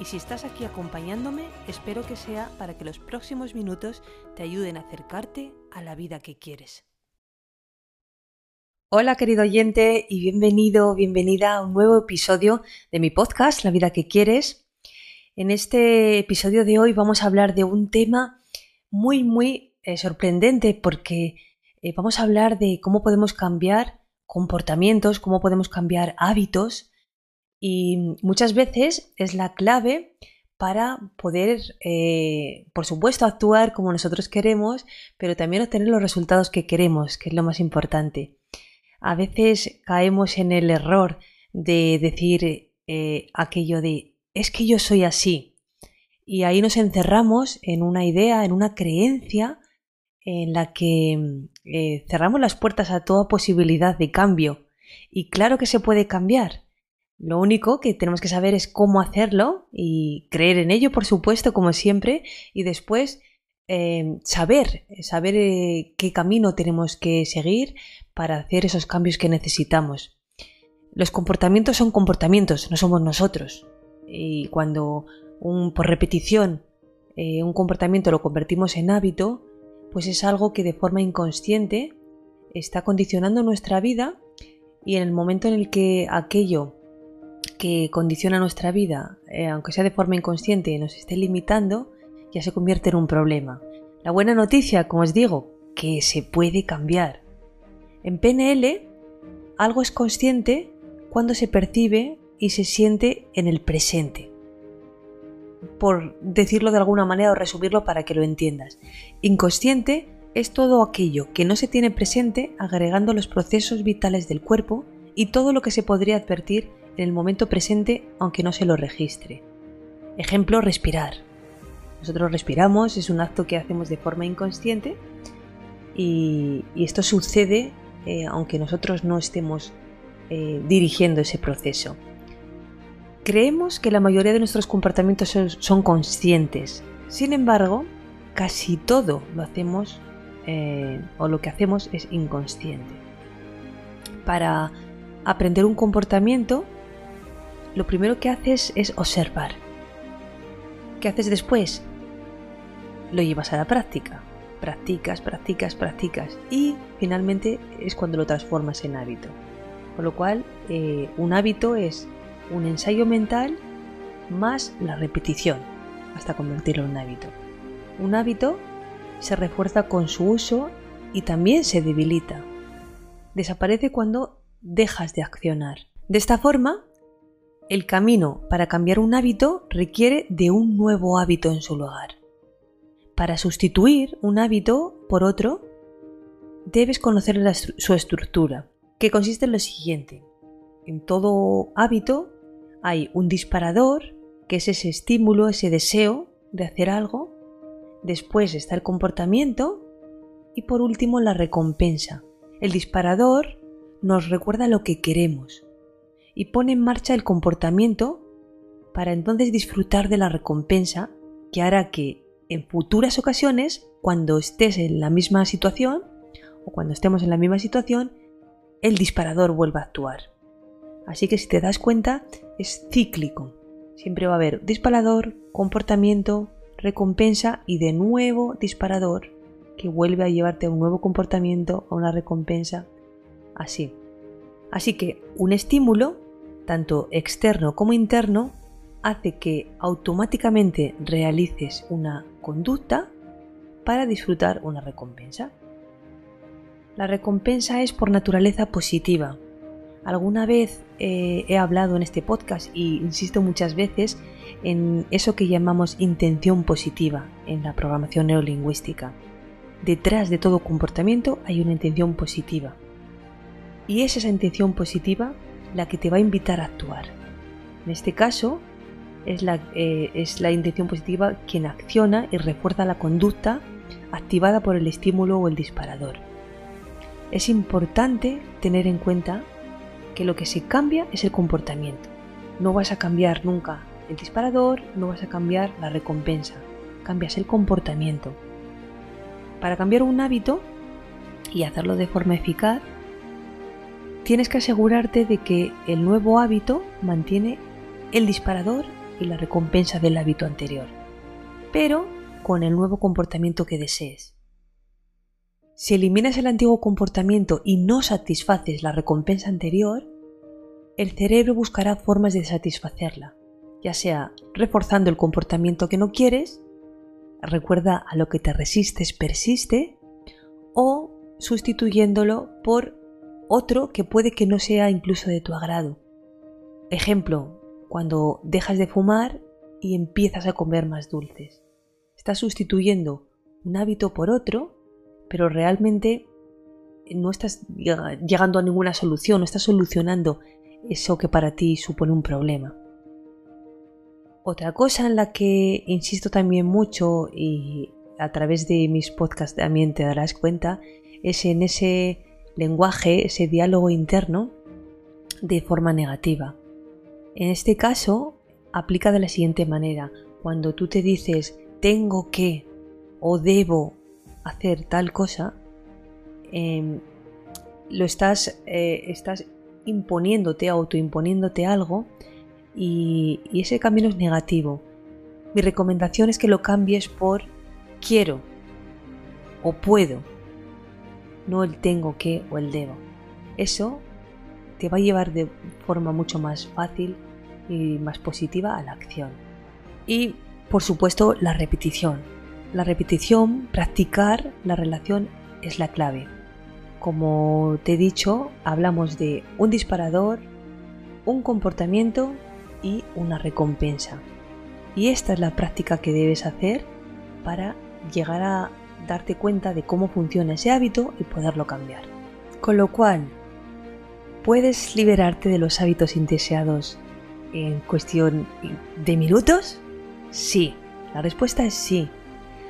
y si estás aquí acompañándome, espero que sea para que los próximos minutos te ayuden a acercarte a la vida que quieres. Hola querido oyente y bienvenido, bienvenida a un nuevo episodio de mi podcast, La vida que quieres. En este episodio de hoy vamos a hablar de un tema muy, muy eh, sorprendente porque eh, vamos a hablar de cómo podemos cambiar comportamientos, cómo podemos cambiar hábitos y muchas veces es la clave para poder, eh, por supuesto, actuar como nosotros queremos, pero también obtener los resultados que queremos, que es lo más importante. A veces caemos en el error de decir eh, aquello de es que yo soy así. Y ahí nos encerramos en una idea, en una creencia en la que eh, cerramos las puertas a toda posibilidad de cambio. Y claro que se puede cambiar, lo único que tenemos que saber es cómo hacerlo y creer en ello, por supuesto, como siempre, y después eh, saber, saber eh, qué camino tenemos que seguir para hacer esos cambios que necesitamos. Los comportamientos son comportamientos, no somos nosotros. Y cuando un, por repetición eh, un comportamiento lo convertimos en hábito, pues es algo que de forma inconsciente está condicionando nuestra vida y en el momento en el que aquello que condiciona nuestra vida, eh, aunque sea de forma inconsciente, y nos esté limitando, ya se convierte en un problema. La buena noticia, como os digo, que se puede cambiar. En PNL, algo es consciente cuando se percibe y se siente en el presente. Por decirlo de alguna manera o resumirlo para que lo entiendas. Inconsciente es todo aquello que no se tiene presente agregando los procesos vitales del cuerpo y todo lo que se podría advertir en el momento presente aunque no se lo registre. Ejemplo, respirar. Nosotros respiramos, es un acto que hacemos de forma inconsciente y, esto sucede eh, aunque nosotros no estemos eh, dirigiendo ese proceso. Creemos que la mayoría de nuestros comportamientos son, conscientes, sin embargo, casi todo lo hacemos eh, o lo que hacemos es inconsciente. Para aprender un comportamiento lo primero que haces es observar. ¿Qué haces después? Lo llevas a la práctica. Practicas, practicas, practicas y finalmente es cuando lo transformas en hábito. Con lo cual, eh, un hábito es un ensayo mental más la repetición hasta convertirlo en hábito. Un hábito se refuerza con su uso y también se debilita. Desaparece cuando dejas de accionar. De esta forma, el camino para cambiar un hábito requiere de un nuevo hábito en su lugar. Para sustituir un hábito por otro, debes conocer su estructura, que consiste en lo siguiente. En todo hábito hay un disparador, que es ese estímulo, ese deseo de hacer algo. Después está el comportamiento y por último la recompensa. El disparador nos recuerda lo que queremos, y pone en marcha el comportamiento para entonces disfrutar de la recompensa que hará que en futuras ocasiones, cuando estés en la misma situación o cuando estemos en la misma situación, el disparador vuelva a actuar. Así que si te das cuenta, es cíclico. Siempre va a haber disparador, comportamiento, recompensa y de nuevo disparador que vuelve a llevarte a un nuevo comportamiento, a una recompensa, así. Así que un estímulo tanto externo como interno, hace que automáticamente realices una conducta para disfrutar una recompensa. La recompensa es por naturaleza positiva. Alguna vez eh, he hablado en este podcast y insisto muchas veces en eso que llamamos intención positiva en la programación neurolingüística. Detrás de todo comportamiento hay una intención positiva. Y es esa intención positiva la que te va a invitar a actuar. En este caso, es la, eh, es la intención positiva quien acciona y refuerza la conducta activada por el estímulo o el disparador. Es importante tener en cuenta que lo que se cambia es el comportamiento. No vas a cambiar nunca el disparador, no vas a cambiar la recompensa, cambias el comportamiento. Para cambiar un hábito y hacerlo de forma eficaz, tienes que asegurarte de que el nuevo hábito mantiene el disparador y la recompensa del hábito anterior, pero con el nuevo comportamiento que desees. Si eliminas el antiguo comportamiento y no satisfaces la recompensa anterior, el cerebro buscará formas de satisfacerla, ya sea reforzando el comportamiento que no quieres, recuerda a lo que te resistes persiste, o sustituyéndolo por otro que puede que no sea incluso de tu agrado. Ejemplo, cuando dejas de fumar y empiezas a comer más dulces. Estás sustituyendo un hábito por otro, pero realmente no estás llegando a ninguna solución, no estás solucionando eso que para ti supone un problema. Otra cosa en la que insisto también mucho y a través de mis podcasts también te darás cuenta es en ese lenguaje, ese diálogo interno de forma negativa. En este caso, aplica de la siguiente manera. Cuando tú te dices tengo que o debo hacer tal cosa, em, lo estás, eh, estás imponiéndote, autoimponiéndote algo y, y ese camino es negativo. Mi recomendación es que lo cambies por quiero o puedo, no el tengo que o el debo. Eso te va a llevar de forma mucho más fácil y más positiva a la acción. Y por supuesto la repetición. La repetición, practicar la relación es la clave. Como te he dicho, hablamos de un disparador, un comportamiento y una recompensa. Y esta es la práctica que debes hacer para llegar a darte cuenta de cómo funciona ese hábito y poderlo cambiar. Con lo cual, ¿puedes liberarte de los hábitos indeseados en cuestión de minutos? Sí, la respuesta es sí.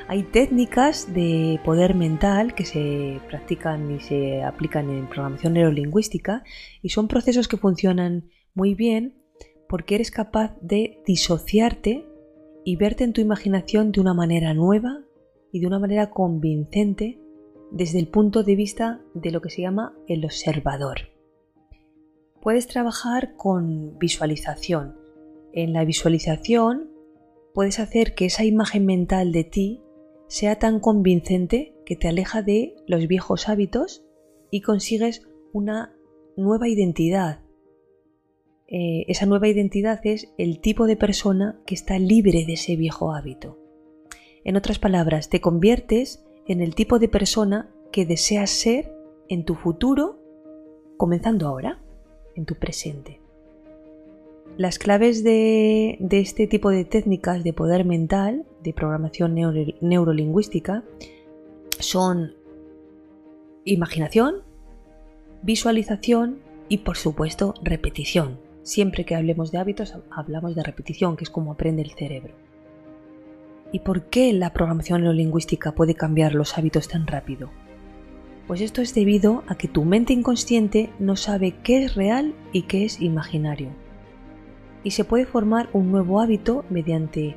Hay técnicas de poder mental que se practican y se aplican en programación neurolingüística y son procesos que funcionan muy bien porque eres capaz de disociarte y verte en tu imaginación de una manera nueva y de una manera convincente desde el punto de vista de lo que se llama el observador. Puedes trabajar con visualización. En la visualización puedes hacer que esa imagen mental de ti sea tan convincente que te aleja de los viejos hábitos y consigues una nueva identidad. Eh, esa nueva identidad es el tipo de persona que está libre de ese viejo hábito. En otras palabras, te conviertes en el tipo de persona que deseas ser en tu futuro, comenzando ahora, en tu presente. Las claves de, este tipo de técnicas de poder mental, de programación neurolingüística, son imaginación, visualización y por supuesto repetición. Siempre que hablemos de hábitos hablamos de repetición, que es como aprende el cerebro. ¿Y por qué la programación neurolingüística puede cambiar los hábitos tan rápido? Pues esto es debido a que tu mente inconsciente no sabe qué es real y qué es imaginario. Y se puede formar un nuevo hábito mediante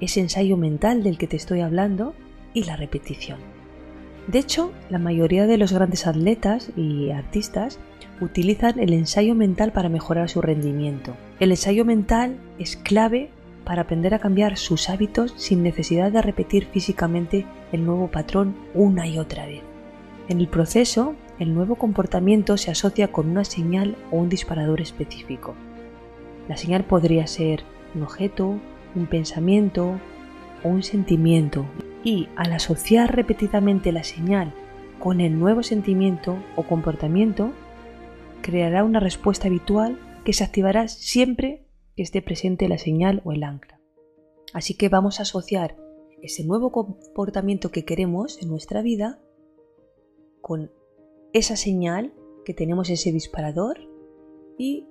ese ensayo mental del que te estoy hablando y la repetición. De hecho, la mayoría de los grandes atletas y artistas utilizan el ensayo mental para mejorar su rendimiento. El ensayo mental es clave para aprender a cambiar sus hábitos sin necesidad de repetir físicamente el nuevo patrón una y otra vez. En el proceso, el nuevo comportamiento se asocia con una señal o un disparador específico. La señal podría ser un objeto, un pensamiento o un sentimiento y al asociar repetidamente la señal con el nuevo sentimiento o comportamiento, creará una respuesta habitual que se activará siempre esté presente la señal o el ancla. Así que vamos a asociar ese nuevo comportamiento que queremos en nuestra vida con esa señal que tenemos ese disparador y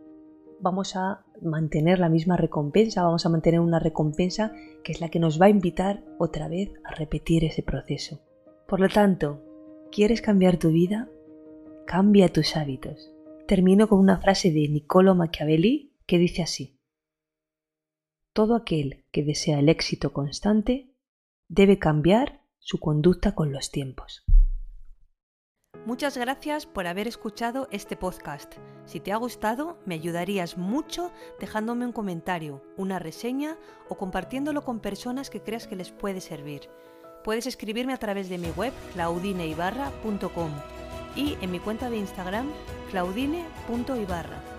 vamos a mantener la misma recompensa, vamos a mantener una recompensa que es la que nos va a invitar otra vez a repetir ese proceso. Por lo tanto, ¿quieres cambiar tu vida? Cambia tus hábitos. Termino con una frase de Niccolo Machiavelli que dice así. Todo aquel que desea el éxito constante debe cambiar su conducta con los tiempos. Muchas gracias por haber escuchado este podcast. Si te ha gustado, me ayudarías mucho dejándome un comentario, una reseña o compartiéndolo con personas que creas que les puede servir. Puedes escribirme a través de mi web claudineibarra.com y en mi cuenta de Instagram claudine.ibarra.